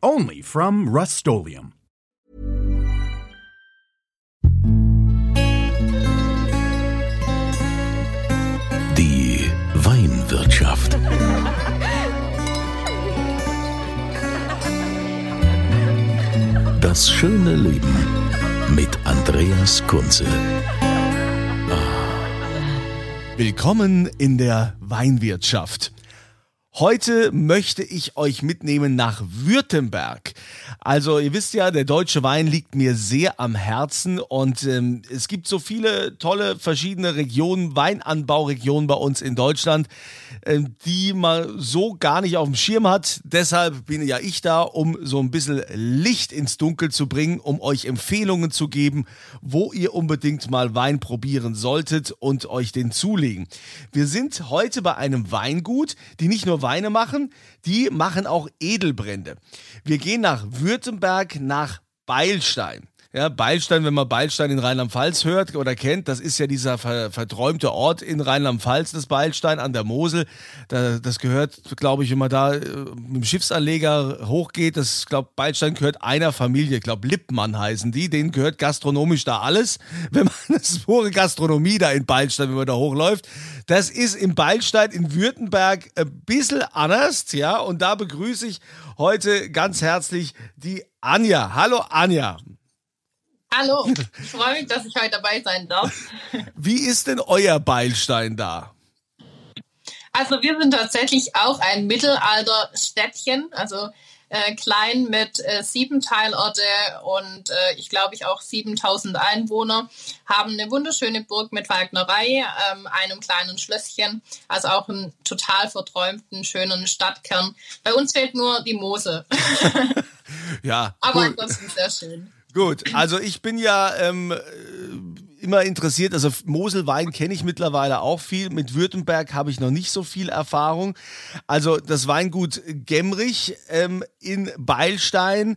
Only from Rust Die Weinwirtschaft. Das schöne Leben mit Andreas Kunze. Willkommen in der Weinwirtschaft. Heute möchte ich euch mitnehmen nach Württemberg. Also ihr wisst ja, der deutsche Wein liegt mir sehr am Herzen und ähm, es gibt so viele tolle verschiedene Regionen, Weinanbauregionen bei uns in Deutschland, äh, die man so gar nicht auf dem Schirm hat. Deshalb bin ja ich da, um so ein bisschen Licht ins Dunkel zu bringen, um euch Empfehlungen zu geben, wo ihr unbedingt mal Wein probieren solltet und euch den zulegen. Wir sind heute bei einem Weingut, die nicht nur Weine machen, die machen auch Edelbrände. Wir gehen nach Württemberg, nach Beilstein. Ja, Beilstein, wenn man Beilstein in Rheinland-Pfalz hört oder kennt, das ist ja dieser ver verträumte Ort in Rheinland-Pfalz, das Beilstein an der Mosel. Da, das gehört, glaube ich, wenn man da äh, mit dem Schiffsanleger hochgeht, das, glaube Beilstein gehört einer Familie, ich glaube Lippmann heißen die, denen gehört gastronomisch da alles. Wenn man das ist pure Gastronomie da in Beilstein, wenn man da hochläuft. Das ist im Beilstein in Württemberg ein bisschen anders, ja, und da begrüße ich heute ganz herzlich die Anja. Hallo Anja. Hallo, ich freue mich, dass ich heute dabei sein darf. Wie ist denn euer Beilstein da? Also wir sind tatsächlich auch ein Mittelalterstädtchen, also äh, klein mit äh, sieben Teilorte und äh, ich glaube ich auch 7000 Einwohner, haben eine wunderschöne Burg mit Wagnerei, ähm, einem kleinen Schlösschen, also auch einen total verträumten, schönen Stadtkern. Bei uns fehlt nur die Mose. ja. Aber ansonsten sehr schön. Gut, also ich bin ja ähm, immer interessiert, also Moselwein kenne ich mittlerweile auch viel, mit Württemberg habe ich noch nicht so viel Erfahrung. Also das Weingut Gemrich ähm, in Beilstein,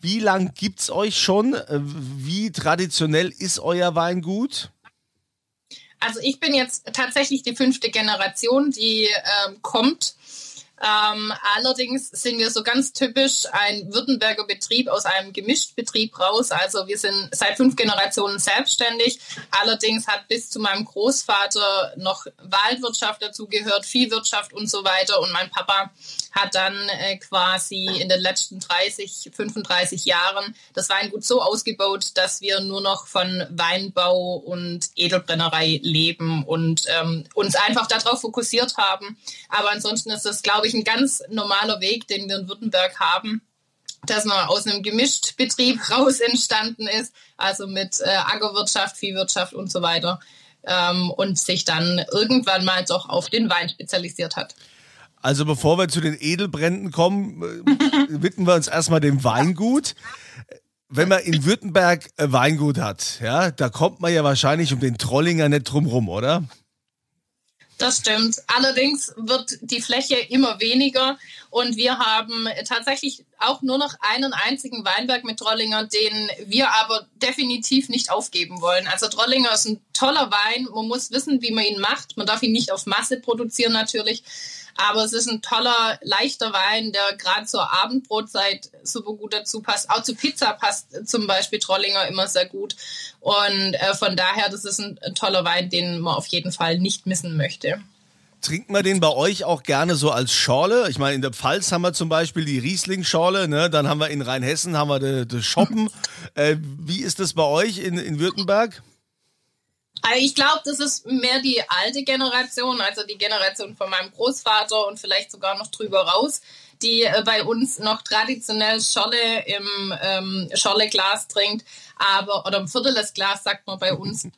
wie lang gibt es euch schon? Wie traditionell ist euer Weingut? Also ich bin jetzt tatsächlich die fünfte Generation, die ähm, kommt. Ähm, allerdings sind wir so ganz typisch ein Württemberger Betrieb aus einem Gemischtbetrieb raus. Also wir sind seit fünf Generationen selbstständig. Allerdings hat bis zu meinem Großvater noch Waldwirtschaft dazugehört, Viehwirtschaft und so weiter. Und mein Papa hat dann äh, quasi in den letzten 30, 35 Jahren das Weingut so ausgebaut, dass wir nur noch von Weinbau und Edelbrennerei leben und ähm, uns einfach darauf fokussiert haben. Aber ansonsten ist das, glaube ich, ein ganz normaler Weg, den wir in Württemberg haben dass man aus einem Gemischtbetrieb raus entstanden ist, also mit äh, Ackerwirtschaft, Viehwirtschaft und so weiter, ähm, und sich dann irgendwann mal doch auf den Wein spezialisiert hat. Also bevor wir zu den Edelbränden kommen, äh, widmen wir uns erstmal dem Weingut. Wenn man in Württemberg Weingut hat, ja, da kommt man ja wahrscheinlich um den Trollinger nicht drum rum, oder? Das stimmt. Allerdings wird die Fläche immer weniger und wir haben tatsächlich auch nur noch einen einzigen Weinberg mit Trollinger, den wir aber definitiv nicht aufgeben wollen. Also Trollinger ist ein toller Wein. Man muss wissen, wie man ihn macht. Man darf ihn nicht auf Masse produzieren natürlich. Aber es ist ein toller, leichter Wein, der gerade zur Abendbrotzeit super gut dazu passt. Auch zu Pizza passt zum Beispiel Trollinger immer sehr gut. Und äh, von daher, das ist ein, ein toller Wein, den man auf jeden Fall nicht missen möchte. Trinkt man den bei euch auch gerne so als Schorle? Ich meine, in der Pfalz haben wir zum Beispiel die Riesling-Schorle, ne? dann haben wir in Rheinhessen haben wir die, Schoppen. äh, wie ist das bei euch in, in Württemberg? Also ich glaube, das ist mehr die alte Generation, also die Generation von meinem Großvater und vielleicht sogar noch drüber raus, die äh, bei uns noch traditionell Scholle im ähm, Scholleglas trinkt, aber oder ein Viertel des Glas sagt man bei uns.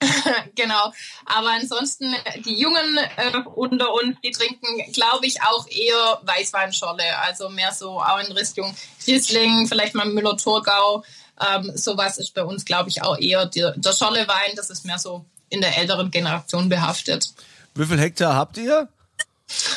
genau. Aber ansonsten, die Jungen äh, unter uns, die trinken, glaube ich, auch eher Weißweinschorle. Also mehr so auch in Richtung Riesling, vielleicht mal Müller-Thurgau. Ähm, sowas ist bei uns, glaube ich, auch eher die, der Schorlewein. Das ist mehr so in der älteren Generation behaftet. Wie viel Hektar habt ihr?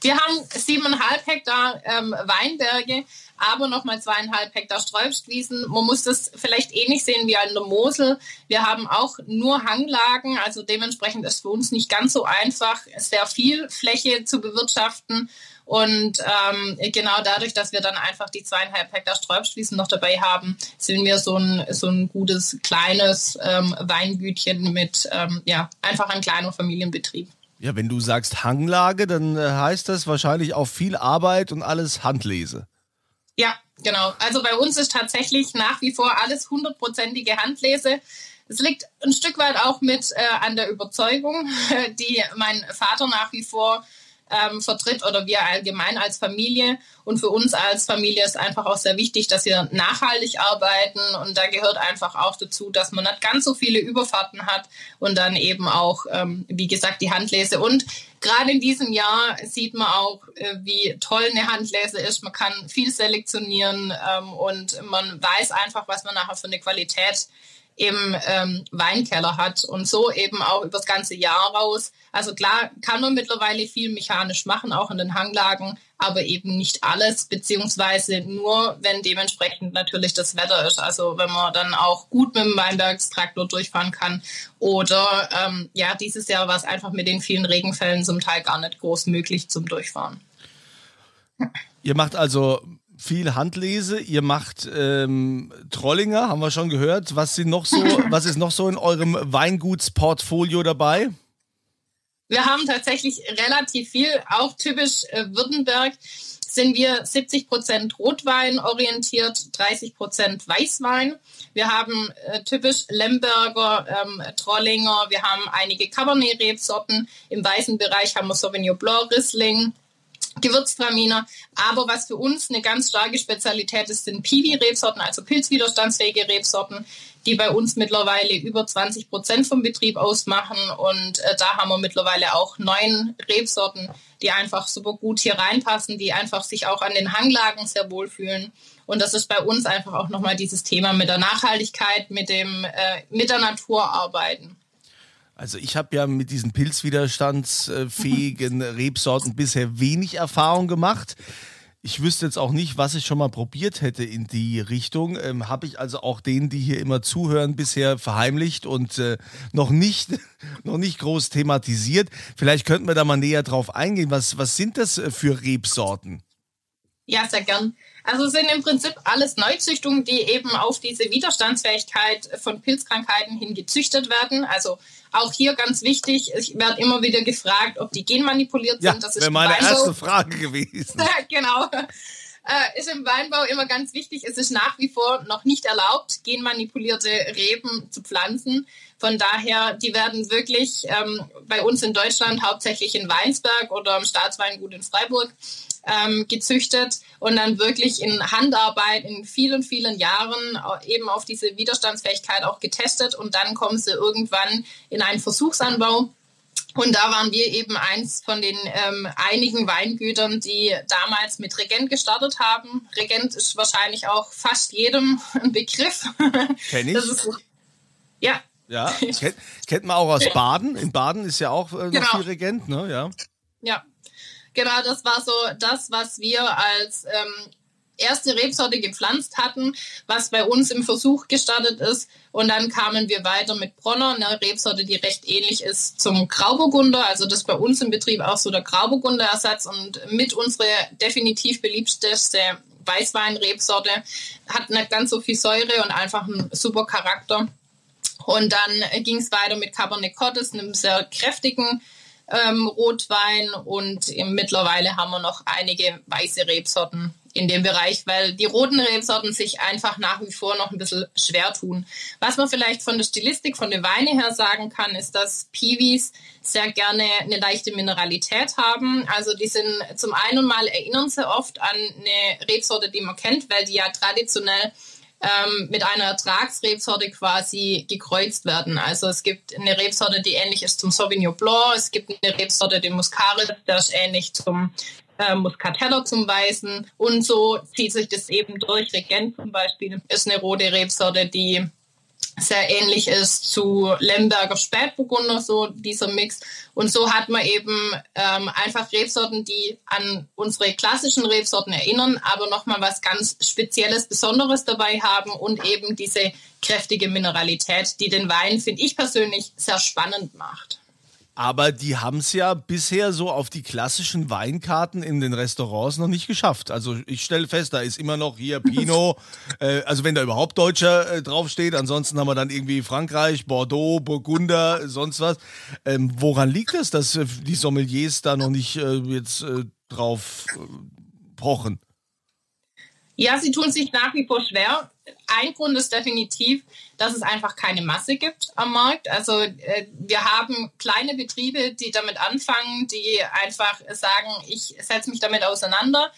Wir haben siebeneinhalb Hektar ähm, Weinberge, aber nochmal zweieinhalb Hektar Sträubstwiesen. Man muss das vielleicht ähnlich sehen wie an der Mosel. Wir haben auch nur Hanglagen, also dementsprechend ist für uns nicht ganz so einfach, sehr viel Fläche zu bewirtschaften. Und ähm, genau dadurch, dass wir dann einfach die zweieinhalb Hektar Sträubstwiesen noch dabei haben, sind wir so ein, so ein gutes kleines ähm, Weingütchen mit ähm, ja, einfach ein kleiner Familienbetrieb. Ja, wenn du sagst Hanglage, dann äh, heißt das wahrscheinlich auch viel Arbeit und alles Handlese. Ja, genau. Also bei uns ist tatsächlich nach wie vor alles hundertprozentige Handlese. Es liegt ein Stück weit auch mit äh, an der Überzeugung, die mein Vater nach wie vor ähm, vertritt oder wir allgemein als Familie. Und für uns als Familie ist einfach auch sehr wichtig, dass wir nachhaltig arbeiten. Und da gehört einfach auch dazu, dass man nicht ganz so viele Überfahrten hat und dann eben auch, ähm, wie gesagt, die Handlese. Und gerade in diesem Jahr sieht man auch, äh, wie toll eine Handlese ist. Man kann viel selektionieren ähm, und man weiß einfach, was man nachher für eine Qualität im ähm, Weinkeller hat und so eben auch über das ganze Jahr raus. Also klar kann man mittlerweile viel mechanisch machen, auch in den Hanglagen, aber eben nicht alles, beziehungsweise nur, wenn dementsprechend natürlich das Wetter ist. Also wenn man dann auch gut mit dem Weinbergstraktor durchfahren kann oder ähm, ja, dieses Jahr war es einfach mit den vielen Regenfällen zum Teil gar nicht groß möglich zum Durchfahren. Ihr macht also viel Handlese, ihr macht ähm, Trollinger, haben wir schon gehört. Was sind noch so, was ist noch so in eurem Weingutsportfolio dabei? Wir haben tatsächlich relativ viel, auch typisch äh, Württemberg sind wir 70 Prozent Rotwein orientiert, 30 Prozent Weißwein. Wir haben äh, typisch Lemberger, ähm, Trollinger, wir haben einige Cabernet-Rebsorten. Im weißen Bereich haben wir Sauvignon Blanc, Riesling, Gewürztraminer. Aber was für uns eine ganz starke Spezialität ist, sind Piwi-Rebsorten, also pilzwiderstandsfähige Rebsorten, die bei uns mittlerweile über 20 Prozent vom Betrieb ausmachen. Und äh, da haben wir mittlerweile auch neun Rebsorten, die einfach super gut hier reinpassen, die einfach sich auch an den Hanglagen sehr wohlfühlen. Und das ist bei uns einfach auch nochmal dieses Thema mit der Nachhaltigkeit, mit dem äh, mit der Natur arbeiten. Also ich habe ja mit diesen pilzwiderstandsfähigen Rebsorten bisher wenig Erfahrung gemacht. Ich wüsste jetzt auch nicht, was ich schon mal probiert hätte in die Richtung. Ähm, habe ich also auch denen, die hier immer zuhören, bisher verheimlicht und äh, noch nicht, noch nicht groß thematisiert. Vielleicht könnten wir da mal näher drauf eingehen. Was, was sind das äh, für Rebsorten? Ja, sehr gern. Also sind im Prinzip alles Neuzüchtungen, die eben auf diese Widerstandsfähigkeit von Pilzkrankheiten hin gezüchtet werden. Also auch hier ganz wichtig, ich werde immer wieder gefragt, ob die genmanipuliert ja, sind. Das wäre meine erste Frage gewesen. genau. Äh, ist im Weinbau immer ganz wichtig. Es ist nach wie vor noch nicht erlaubt, genmanipulierte Reben zu pflanzen. Von daher, die werden wirklich ähm, bei uns in Deutschland hauptsächlich in Weinsberg oder im Staatsweingut in Freiburg ähm, gezüchtet und dann wirklich in Handarbeit in vielen, vielen Jahren eben auf diese Widerstandsfähigkeit auch getestet und dann kommen sie irgendwann in einen Versuchsanbau. Und da waren wir eben eins von den ähm, einigen Weingütern, die damals mit Regent gestartet haben. Regent ist wahrscheinlich auch fast jedem ein Begriff. Kenn ich. Ist, ja. Ja, kennt, kennt man auch aus Baden. In Baden ist ja auch äh, noch genau. viel Regent, ne? Ja. Ja, Genau, das war so das, was wir als ähm, erste Rebsorte gepflanzt hatten, was bei uns im Versuch gestartet ist. Und dann kamen wir weiter mit Bronner, eine Rebsorte, die recht ähnlich ist zum Grauburgunder. Also das ist bei uns im Betrieb auch so der Grauburgunder-Ersatz und mit unsere definitiv beliebteste Weißwein-Rebsorte. Hat nicht ganz so viel Säure und einfach einen super Charakter. Und dann ging es weiter mit Cabernet Cortes, einem sehr kräftigen ähm, Rotwein und mittlerweile haben wir noch einige weiße Rebsorten in dem Bereich, weil die roten Rebsorten sich einfach nach wie vor noch ein bisschen schwer tun. Was man vielleicht von der Stilistik, von den Weine her sagen kann, ist, dass Piwis sehr gerne eine leichte Mineralität haben. Also die sind zum einen mal erinnern sie oft an eine Rebsorte, die man kennt, weil die ja traditionell ähm, mit einer Ertragsrebsorte quasi gekreuzt werden. Also es gibt eine Rebsorte, die ähnlich ist zum Sauvignon Blanc. Es gibt eine Rebsorte, den Muscaris, der ist ähnlich zum äh, Muscateller zum Weißen. Und so zieht sich das eben durch. Regent zum Beispiel ist eine rote Rebsorte, die sehr ähnlich ist zu Lemberger Spätburgunder, so dieser Mix. Und so hat man eben ähm, einfach Rebsorten, die an unsere klassischen Rebsorten erinnern, aber nochmal was ganz Spezielles, Besonderes dabei haben und eben diese kräftige Mineralität, die den Wein, finde ich persönlich, sehr spannend macht. Aber die haben es ja bisher so auf die klassischen Weinkarten in den Restaurants noch nicht geschafft. Also ich stelle fest, da ist immer noch hier Pinot, äh, also wenn da überhaupt Deutscher äh, draufsteht. Ansonsten haben wir dann irgendwie Frankreich, Bordeaux, Burgunder, sonst was. Ähm, woran liegt das, dass äh, die Sommeliers da noch nicht äh, jetzt äh, drauf äh, pochen? Ja, sie tun sich nach wie vor schwer. Ein Grund ist definitiv, dass es einfach keine Masse gibt am Markt. Also äh, wir haben kleine Betriebe, die damit anfangen, die einfach sagen, ich setze mich damit auseinander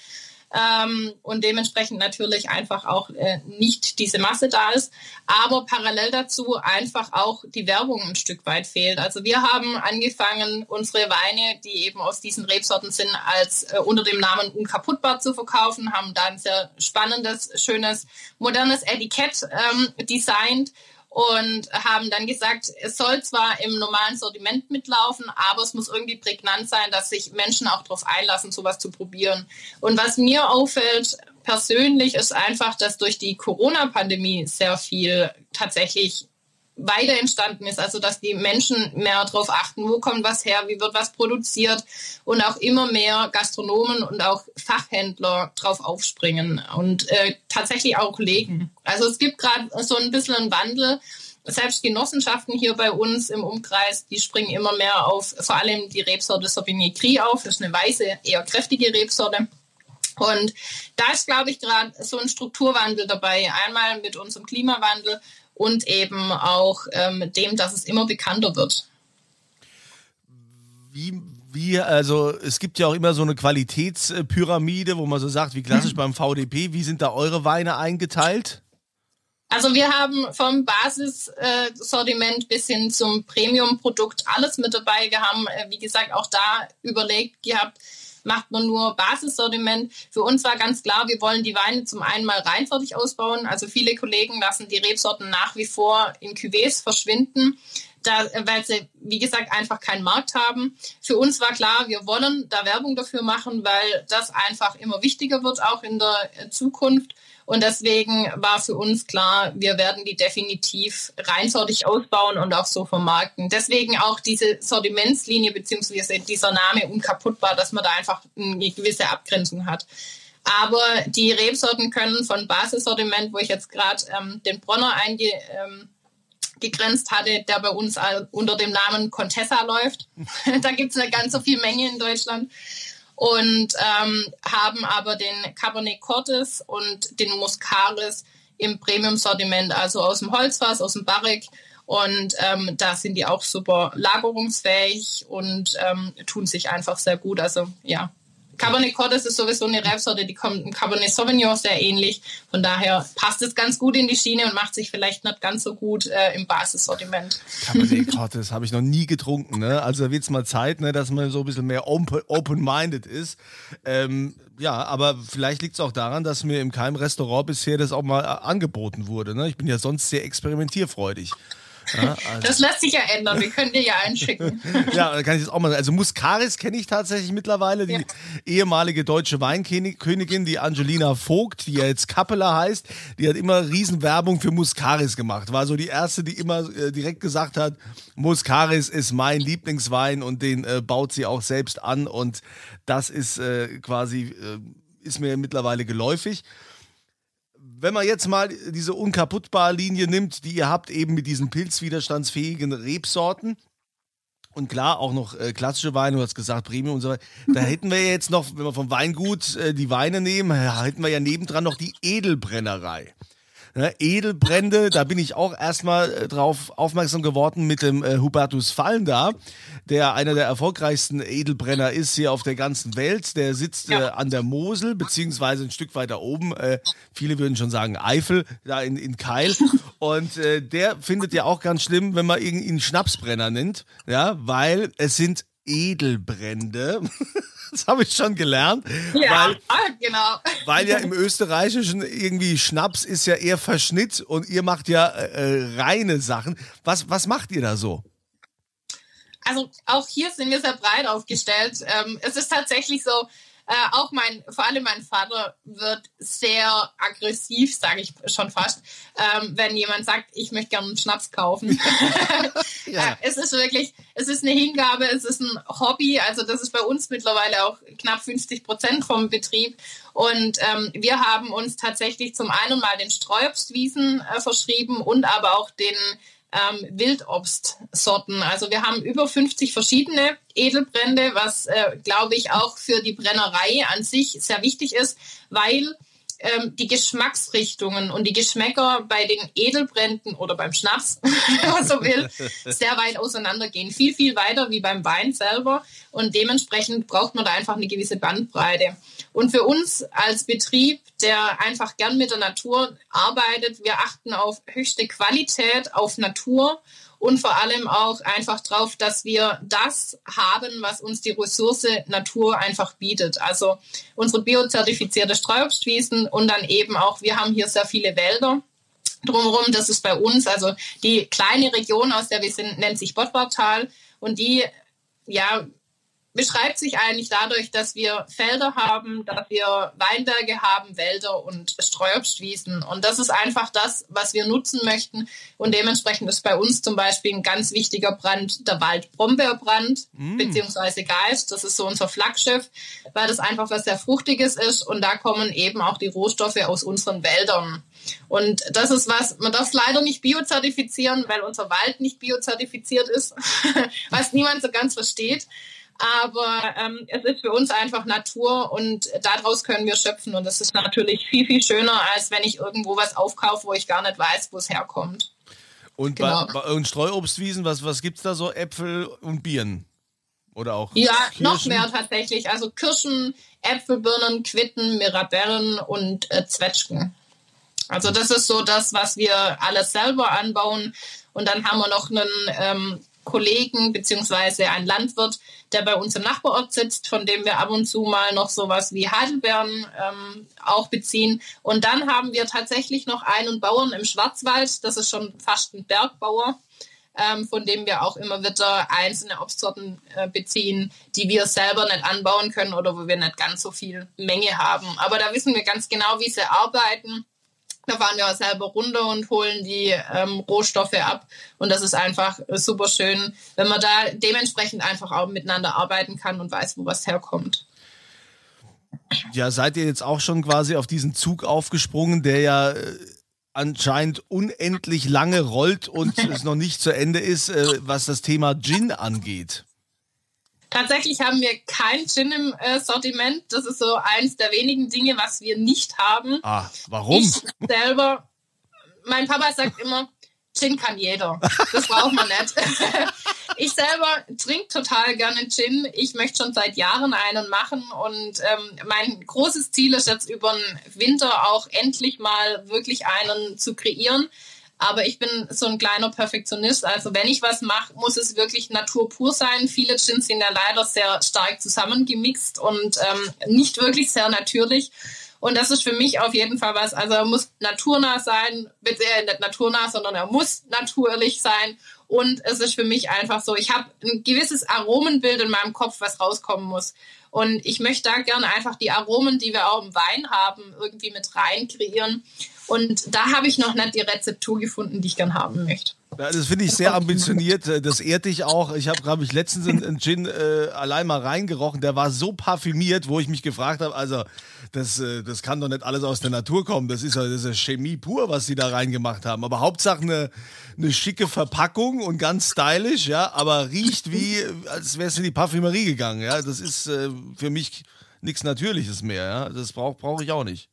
ähm, und dementsprechend natürlich einfach auch äh, nicht diese Masse da ist, aber parallel dazu einfach auch die Werbung ein Stück weit fehlt. Also wir haben angefangen, unsere Weine, die eben aus diesen Rebsorten sind, als äh, unter dem Namen unkaputtbar zu verkaufen, haben da ein sehr spannendes, schönes, modernes Etikett ähm, designt und haben dann gesagt, es soll zwar im normalen Sortiment mitlaufen, aber es muss irgendwie prägnant sein, dass sich Menschen auch darauf einlassen, sowas zu probieren. Und was mir auffällt persönlich ist einfach, dass durch die Corona-Pandemie sehr viel tatsächlich weiter entstanden ist. Also dass die Menschen mehr darauf achten, wo kommt was her, wie wird was produziert und auch immer mehr Gastronomen und auch Fachhändler drauf aufspringen und äh, tatsächlich auch legen. Also es gibt gerade so ein bisschen einen Wandel. Selbst Genossenschaften hier bei uns im Umkreis, die springen immer mehr auf, vor allem die Rebsorte Sauvignon Gris auf. Das ist eine weiße, eher kräftige Rebsorte. Und da ist, glaube ich, gerade so ein Strukturwandel dabei. Einmal mit unserem Klimawandel und eben auch ähm, dem, dass es immer bekannter wird. Wie, wie, also es gibt ja auch immer so eine Qualitätspyramide, wo man so sagt, wie klassisch beim VDP, wie sind da eure Weine eingeteilt? Also wir haben vom Basissortiment bis hin zum Premium-Produkt alles mit dabei. Wir haben, äh, wie gesagt, auch da überlegt gehabt, macht man nur Basissortiment. Für uns war ganz klar, wir wollen die Weine zum einen mal reinsortig ausbauen. Also viele Kollegen lassen die Rebsorten nach wie vor in Cuvées verschwinden. Da, weil sie, wie gesagt, einfach keinen Markt haben. Für uns war klar, wir wollen da Werbung dafür machen, weil das einfach immer wichtiger wird, auch in der Zukunft. Und deswegen war für uns klar, wir werden die definitiv reinsortig ausbauen und auch so vermarkten. Deswegen auch diese Sortimentslinie beziehungsweise dieser Name unkaputtbar, dass man da einfach eine gewisse Abgrenzung hat. Aber die Rebsorten können von Basissortiment, wo ich jetzt gerade ähm, den Bronner einge, ähm, hatte, der bei uns unter dem Namen Contessa läuft. da gibt es eine ganz so viel Menge in Deutschland und ähm, haben aber den Cabernet Cortes und den Muscaris im Premium-Sortiment, also aus dem Holzfass, aus dem Barrik. Und ähm, da sind die auch super lagerungsfähig und ähm, tun sich einfach sehr gut. Also ja, Cabernet Cortes ist sowieso eine Rebsorte, die kommt im Cabernet Sauvignon sehr ähnlich. Von daher passt es ganz gut in die Schiene und macht sich vielleicht nicht ganz so gut äh, im Basissortiment. Cabernet Cortes habe ich noch nie getrunken. Ne? Also wird es mal Zeit, ne, dass man so ein bisschen mehr open-minded ist. Ähm, ja, aber vielleicht liegt es auch daran, dass mir in keinem Restaurant bisher das auch mal äh, angeboten wurde. Ne? Ich bin ja sonst sehr experimentierfreudig. Ja, also. Das lässt sich ja ändern. Wir können dir ja einschicken. ja, da kann ich das auch mal sagen. Also Muscaris kenne ich tatsächlich mittlerweile, die ja. ehemalige deutsche Weinkönigin, die Angelina Vogt, die ja jetzt Kappeler heißt, die hat immer Riesenwerbung für Muscaris gemacht. War so die erste, die immer äh, direkt gesagt hat, Muscaris ist mein Lieblingswein und den äh, baut sie auch selbst an und das ist äh, quasi, äh, ist mir mittlerweile geläufig wenn man jetzt mal diese unkaputtbare Linie nimmt, die ihr habt, eben mit diesen pilzwiderstandsfähigen Rebsorten, und klar, auch noch äh, klassische Weine, du hast gesagt Premium und so weiter. Da hätten wir jetzt noch, wenn wir vom Weingut äh, die Weine nehmen, hätten wir ja nebendran noch die Edelbrennerei. Ne, Edelbrände, da bin ich auch erstmal äh, drauf aufmerksam geworden mit dem äh, Hubertus Fallender, der einer der erfolgreichsten Edelbrenner ist hier auf der ganzen Welt. Der sitzt ja. äh, an der Mosel, beziehungsweise ein Stück weiter oben. Äh, viele würden schon sagen Eifel, da in, in Keil. Und äh, der findet ja auch ganz schlimm, wenn man ihn Schnapsbrenner nennt, ja, weil es sind Edelbrände. das habe ich schon gelernt. Ja, weil, genau. Weil ja im Österreichischen irgendwie Schnaps ist ja eher Verschnitt und ihr macht ja äh, äh, reine Sachen. Was, was macht ihr da so? Also auch hier sind wir sehr breit aufgestellt. Ähm, es ist tatsächlich so, äh, auch mein, vor allem mein Vater wird sehr aggressiv, sage ich schon fast, ähm, wenn jemand sagt, ich möchte gerne einen Schnaps kaufen. ja. äh, es ist wirklich, es ist eine Hingabe, es ist ein Hobby. Also das ist bei uns mittlerweile auch knapp 50 Prozent vom Betrieb. Und ähm, wir haben uns tatsächlich zum einen mal den Streuobstwiesen äh, verschrieben und aber auch den ähm, Wildobstsorten. Also wir haben über 50 verschiedene Edelbrände, was, äh, glaube ich, auch für die Brennerei an sich sehr wichtig ist, weil ähm, die Geschmacksrichtungen und die Geschmäcker bei den Edelbränden oder beim Schnaps, wenn man so will, sehr weit auseinandergehen. Viel, viel weiter wie beim Wein selber. Und dementsprechend braucht man da einfach eine gewisse Bandbreite. Und für uns als Betrieb, der einfach gern mit der Natur arbeitet, wir achten auf höchste Qualität, auf Natur und vor allem auch einfach darauf, dass wir das haben, was uns die Ressource Natur einfach bietet. Also unsere biozertifizierte Streuobstwiesen und dann eben auch, wir haben hier sehr viele Wälder drumherum. Das ist bei uns, also die kleine Region, aus der wir sind, nennt sich Bottwartal und die ja, beschreibt sich eigentlich dadurch, dass wir Felder haben, dass wir Weinberge haben, Wälder und Streuobstwiesen. Und das ist einfach das, was wir nutzen möchten. Und dementsprechend ist bei uns zum Beispiel ein ganz wichtiger Brand der Waldbrombeerbrand, mm. beziehungsweise Geist. Das ist so unser Flaggschiff, weil das einfach was sehr Fruchtiges ist. Und da kommen eben auch die Rohstoffe aus unseren Wäldern. Und das ist was, man darf es leider nicht biozertifizieren, weil unser Wald nicht biozertifiziert ist, was niemand so ganz versteht. Aber ähm, es ist für uns einfach Natur und daraus können wir schöpfen. Und das ist natürlich viel, viel schöner, als wenn ich irgendwo was aufkaufe, wo ich gar nicht weiß, wo es herkommt. Und genau. bei, bei euren Streuobstwiesen, was, was gibt es da so? Äpfel und Birnen? Oder auch Ja, Kirschen? noch mehr tatsächlich. Also Kirschen, Äpfel, Birnen, Quitten, Mirabellen und äh, Zwetschgen. Also das ist so das, was wir alles selber anbauen. Und dann haben wir noch einen ähm, Kollegen beziehungsweise ein Landwirt, der bei uns im Nachbarort sitzt, von dem wir ab und zu mal noch sowas wie Heidelbeeren ähm, auch beziehen. Und dann haben wir tatsächlich noch einen Bauern im Schwarzwald, das ist schon fast ein Bergbauer, ähm, von dem wir auch immer wieder einzelne Obstsorten äh, beziehen, die wir selber nicht anbauen können oder wo wir nicht ganz so viel Menge haben. Aber da wissen wir ganz genau, wie sie arbeiten da fahren wir auch selber runter und holen die ähm, Rohstoffe ab. Und das ist einfach super schön, wenn man da dementsprechend einfach auch miteinander arbeiten kann und weiß, wo was herkommt. Ja, seid ihr jetzt auch schon quasi auf diesen Zug aufgesprungen, der ja äh, anscheinend unendlich lange rollt und es noch nicht zu Ende ist, äh, was das Thema Gin angeht? Tatsächlich haben wir kein Gin im äh, Sortiment. Das ist so eins der wenigen Dinge, was wir nicht haben. Ah, warum? Ich selber, mein Papa sagt immer, Gin kann jeder. Das braucht man nicht. ich selber trinke total gerne Gin. Ich möchte schon seit Jahren einen machen und ähm, mein großes Ziel ist jetzt über den Winter auch endlich mal wirklich einen zu kreieren. Aber ich bin so ein kleiner Perfektionist. Also wenn ich was mache, muss es wirklich naturpur sein. Viele Gins sind ja leider sehr stark zusammengemixt und ähm, nicht wirklich sehr natürlich. Und das ist für mich auf jeden Fall was. Also er muss naturnah sein, bitte nicht naturnah, sondern er muss natürlich sein. Und es ist für mich einfach so, ich habe ein gewisses Aromenbild in meinem Kopf, was rauskommen muss. Und ich möchte da gerne einfach die Aromen, die wir auch im Wein haben, irgendwie mit rein kreieren. Und da habe ich noch nicht die Rezeptur gefunden, die ich gern haben möchte. Das finde ich sehr ambitioniert. Äh, das ehrt dich auch. Ich habe, glaube ich, letztens einen Gin äh, allein mal reingerochen. Der war so parfümiert, wo ich mich gefragt habe, also das, äh, das kann doch nicht alles aus der Natur kommen. Das ist ja das ist Chemie pur, was sie da reingemacht haben. Aber Hauptsache eine, eine schicke Verpackung und ganz stylisch, ja, aber riecht wie, als wäre es in die Parfümerie gegangen. Ja, das ist äh, für mich nichts Natürliches mehr. Ja, das brauche brauch ich auch nicht.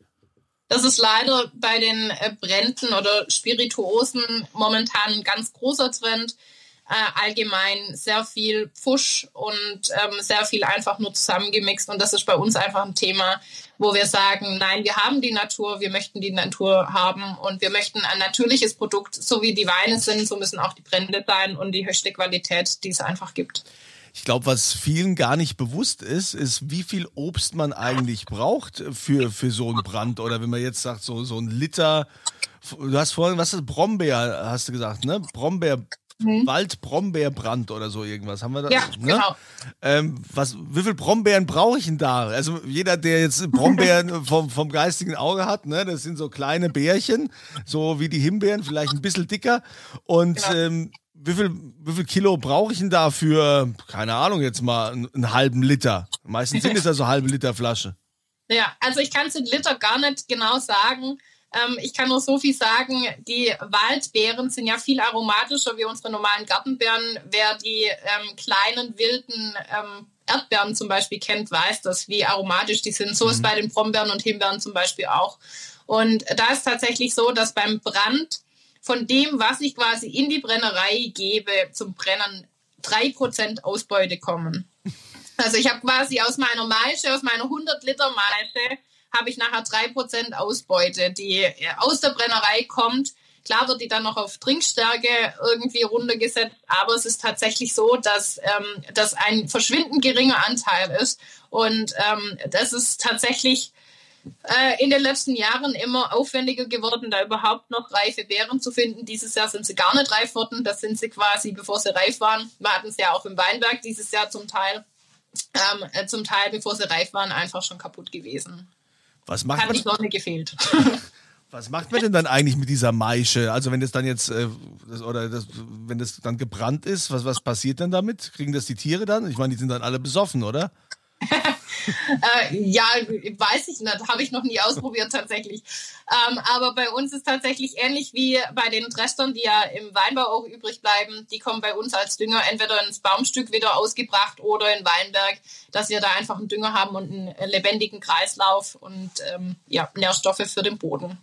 Das ist leider bei den äh, Bränden oder Spirituosen momentan ein ganz großer Trend. Äh, allgemein sehr viel Pfusch und ähm, sehr viel einfach nur zusammengemixt. Und das ist bei uns einfach ein Thema, wo wir sagen, nein, wir haben die Natur, wir möchten die Natur haben und wir möchten ein natürliches Produkt, so wie die Weine sind, so müssen auch die Brände sein und die höchste Qualität, die es einfach gibt. Ich glaube, was vielen gar nicht bewusst ist, ist, wie viel Obst man eigentlich braucht für, für so einen Brand. Oder wenn man jetzt sagt, so, so ein Liter, du hast vorhin, was ist Brombeer, hast du gesagt, ne? Brombeer, mhm. Waldbrombeerbrand oder so irgendwas. Haben wir da? Ja, ne? genau. Ähm, was, wie viel Brombeeren brauche ich denn da? Also jeder, der jetzt Brombeeren vom, vom geistigen Auge hat, ne, das sind so kleine Bärchen, so wie die Himbeeren, vielleicht ein bisschen dicker. Und genau. ähm, wie viel, wie viel Kilo brauche ich denn da für, keine Ahnung, jetzt mal einen, einen halben Liter? Meistens sind es ja so halbe Liter Flasche. Ja, also ich kann es in Liter gar nicht genau sagen. Ähm, ich kann nur so viel sagen, die Waldbeeren sind ja viel aromatischer wie unsere normalen Gartenbeeren. Wer die ähm, kleinen, wilden ähm, Erdbeeren zum Beispiel kennt, weiß das, wie aromatisch die sind. So mhm. ist bei den Brombeeren und Himbeeren zum Beispiel auch. Und da ist tatsächlich so, dass beim Brand von dem, was ich quasi in die Brennerei gebe, zum Brennen drei Prozent Ausbeute kommen. Also ich habe quasi aus meiner Maische, aus meiner 100 Liter Maische, habe ich nachher drei Prozent Ausbeute, die äh, aus der Brennerei kommt. Klar wird die dann noch auf Trinkstärke irgendwie runtergesetzt, aber es ist tatsächlich so, dass ähm, das ein verschwindend geringer Anteil ist. Und ähm, das ist tatsächlich in den letzten Jahren immer aufwendiger geworden, da überhaupt noch reife Beeren zu finden. Dieses Jahr sind sie gar nicht reif worden. Das sind sie quasi, bevor sie reif waren. Wir hatten es ja auch im Weinberg dieses Jahr zum Teil. Ähm, äh, zum Teil, bevor sie reif waren, einfach schon kaputt gewesen. Was macht Hat man? die Sonne gefehlt. Was macht man denn dann eigentlich mit dieser Maische? Also wenn das dann jetzt äh, das, oder das, wenn das dann gebrannt ist, was, was passiert dann damit? Kriegen das die Tiere dann? Ich meine, die sind dann alle besoffen, oder? Äh, ja, weiß ich nicht, habe ich noch nie ausprobiert tatsächlich. Ähm, aber bei uns ist tatsächlich ähnlich wie bei den Restern, die ja im Weinbau auch übrig bleiben. Die kommen bei uns als Dünger entweder ins Baumstück wieder ausgebracht oder in Weinberg, dass wir da einfach einen Dünger haben und einen lebendigen Kreislauf und ähm, ja, Nährstoffe für den Boden.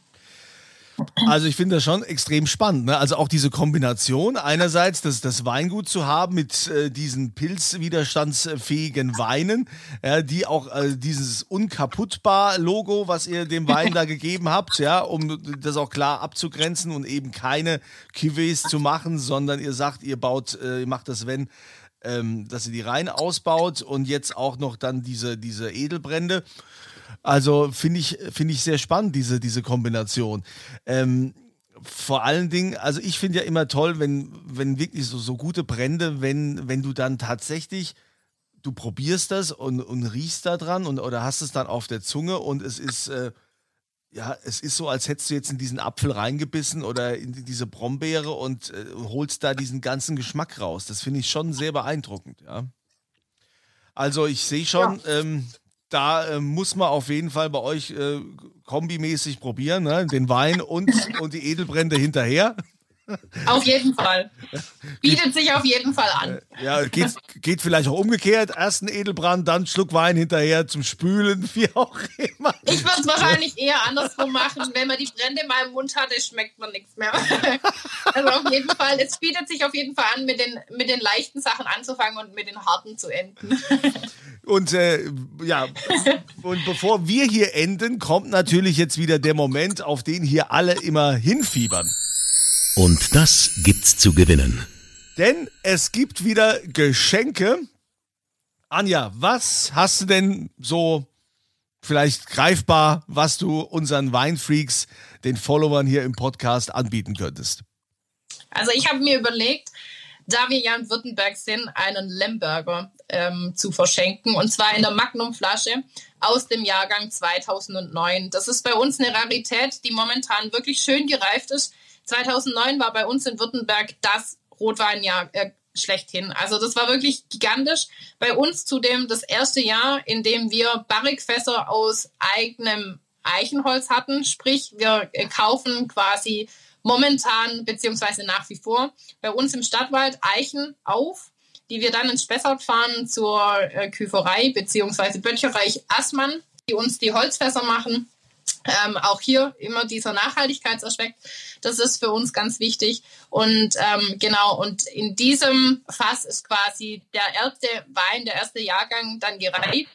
Also ich finde das schon extrem spannend. Ne? Also auch diese Kombination einerseits das, das Weingut zu haben mit äh, diesen pilzwiderstandsfähigen Weinen, ja, die auch äh, dieses unkaputtbar Logo, was ihr dem Wein da gegeben habt, ja, um das auch klar abzugrenzen und eben keine Cuvées zu machen, sondern ihr sagt, ihr baut, äh, ihr macht das wenn ähm, dass ihr die Reihen ausbaut und jetzt auch noch dann diese, diese Edelbrände. Also finde ich, finde ich sehr spannend, diese, diese Kombination. Ähm, vor allen Dingen, also ich finde ja immer toll, wenn, wenn wirklich so, so gute Brände, wenn, wenn du dann tatsächlich, du probierst das und, und riechst da dran und, oder hast es dann auf der Zunge und es ist, äh, ja, es ist so, als hättest du jetzt in diesen Apfel reingebissen oder in diese Brombeere und äh, holst da diesen ganzen Geschmack raus. Das finde ich schon sehr beeindruckend, ja. Also ich sehe schon, ja. ähm, da äh, muss man auf jeden Fall bei euch äh, kombimäßig probieren, ne? den Wein und, und die Edelbrände hinterher. Auf jeden Fall. Bietet sich auf jeden Fall an. Äh, ja, geht, geht vielleicht auch umgekehrt. Erst ein Edelbrand, dann Schluck Wein hinterher zum Spülen, wie auch immer. Ich würde es wahrscheinlich eher andersrum machen. Wenn man die Brände mal im Mund hat, schmeckt man nichts mehr. Also auf jeden Fall, es bietet sich auf jeden Fall an, mit den, mit den leichten Sachen anzufangen und mit den harten zu enden. Und äh, ja, und bevor wir hier enden, kommt natürlich jetzt wieder der Moment, auf den hier alle immer hinfiebern. Und das gibt's zu gewinnen. Denn es gibt wieder Geschenke. Anja, was hast du denn so vielleicht greifbar, was du unseren Weinfreaks, den Followern hier im Podcast anbieten könntest? Also ich habe mir überlegt, da wir ja in Württemberg sind, einen Lemberger ähm, zu verschenken. Und zwar in der Magnumflasche aus dem Jahrgang 2009. Das ist bei uns eine Rarität, die momentan wirklich schön gereift ist. 2009 war bei uns in Württemberg das Rotweinjahr äh, schlechthin. Also das war wirklich gigantisch. Bei uns zudem das erste Jahr, in dem wir Barrikfässer aus eigenem Eichenholz hatten. Sprich, wir äh, kaufen quasi momentan beziehungsweise nach wie vor bei uns im Stadtwald Eichen auf, die wir dann ins Spessart fahren zur äh, Küferei beziehungsweise Böttcherreich Assmann, die uns die Holzfässer machen Ähm, auch hier immer dieser Nachhaltigkeitsaspekt, das ist für uns ganz wichtig. Und ähm, genau, und in diesem Fass ist quasi der erste Wein, der erste Jahrgang dann gereift.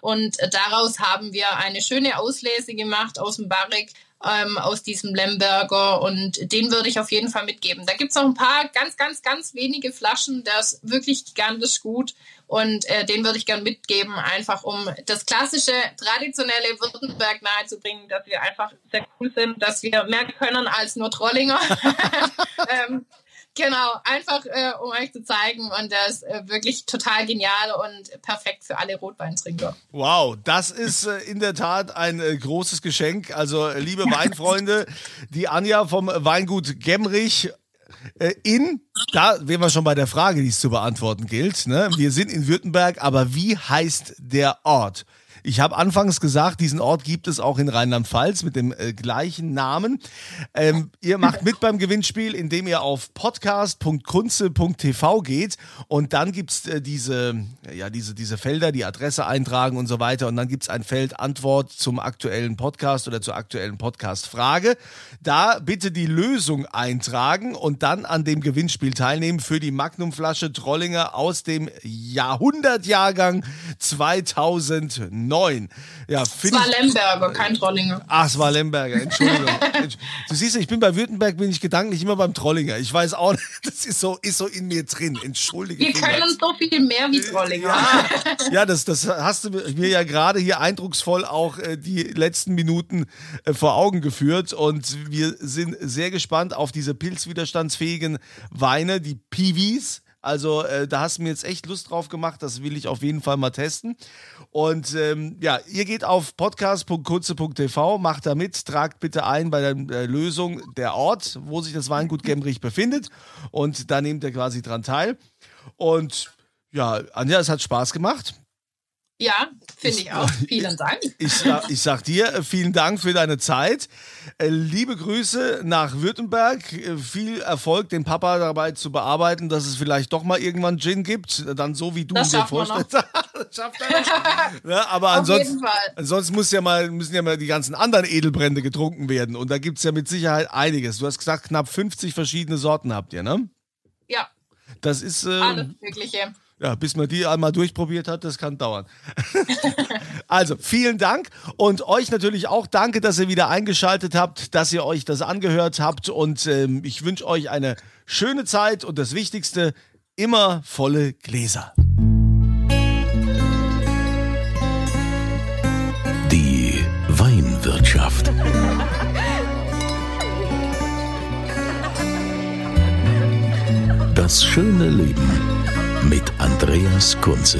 Und daraus haben wir eine schöne Auslese gemacht aus dem Barrik, ähm, aus diesem Lemberger und den würde ich auf jeden Fall mitgeben. Da gibt's noch ein paar ganz, ganz, ganz wenige Flaschen, das ist wirklich gigantisch gut und äh, den würde ich gern mitgeben, einfach um das klassische, traditionelle Württemberg nahezubringen, dass wir einfach sehr cool sind, dass wir mehr können als nur Trollinger. ähm, Genau, einfach äh, um euch zu zeigen und der ist äh, wirklich total genial und perfekt für alle Rotweintrinker. Wow, das ist äh, in der Tat ein äh, großes Geschenk. Also liebe Weinfreunde, die Anja vom Weingut Gemrich in, da wären wir schon bei der Frage, die es zu beantworten gilt. Ne? Wir sind in Württemberg, aber wie heißt der Ort? Ich habe anfangs gesagt, diesen Ort gibt es auch in Rheinland-Pfalz mit dem äh, gleichen Namen. Ähm, ihr macht mit beim Gewinnspiel, indem ihr auf podcast.kunze.tv geht und dann gibt es äh, diese, ja, diese, diese Felder, die Adresse eintragen und so weiter. Und dann gibt es ein Feld Antwort zum aktuellen Podcast oder zur aktuellen Podcast-Frage. Da bitte die Lösung eintragen und dann an dem Gewinnspiel teilnehmen für die Magnumflasche Trollinger aus dem Jahrhundertjahrgang 2009 neun. Ja, es war Lemberger, kein Trollinger. Ach, es war Lemberger, Entschuldigung. du siehst, ich bin bei Württemberg, bin ich gedanklich immer beim Trollinger. Ich weiß auch nicht, das ist so, ist so in mir drin. Entschuldige. Wir können uns so viel mehr wie Trollinger. Ja, ja das, das hast du mir ja gerade hier eindrucksvoll auch äh, die letzten Minuten äh, vor Augen geführt. Und wir sind sehr gespannt auf diese pilzwiderstandsfähigen Weine, die Piwis. Also äh, da hast du mir jetzt echt Lust drauf gemacht. Das will ich auf jeden Fall mal testen. Und ähm, ja, ihr geht auf podcast.kurze.tv, macht da mit, tragt bitte ein bei der äh, Lösung der Ort, wo sich das Weingut Gemrich befindet. Und da nehmt ihr quasi dran teil. Und ja, Anja, es hat Spaß gemacht. Ja, finde ich auch. Vielen Dank. Ich, ich sag dir äh, vielen Dank für deine Zeit. Äh, liebe Grüße nach Württemberg. Äh, viel Erfolg, den Papa dabei zu bearbeiten, dass es vielleicht doch mal irgendwann Gin gibt. Dann so wie du das dir vorstellst. das schafft er. ja, aber Auf ansonsten, ansonsten muss ja mal, müssen ja mal die ganzen anderen Edelbrände getrunken werden. Und da gibt es ja mit Sicherheit einiges. Du hast gesagt, knapp 50 verschiedene Sorten habt ihr, ne? Ja. Das ist. Äh, Alles Mögliche. Ja, bis man die einmal durchprobiert hat, das kann dauern. also, vielen Dank und euch natürlich auch danke, dass ihr wieder eingeschaltet habt, dass ihr euch das angehört habt und ähm, ich wünsche euch eine schöne Zeit und das Wichtigste, immer volle Gläser. Die Weinwirtschaft. Das schöne Leben mit Andreas Kunze.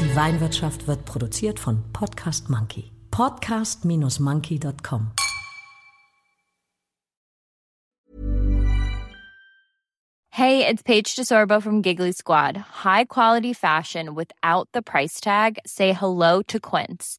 Die Weinwirtschaft wird produziert von Podcast Monkey. Podcast-monkey.com. Hey, it's Paige DeSorbo from Giggly Squad. High quality fashion without the price tag. Say hello to Quince.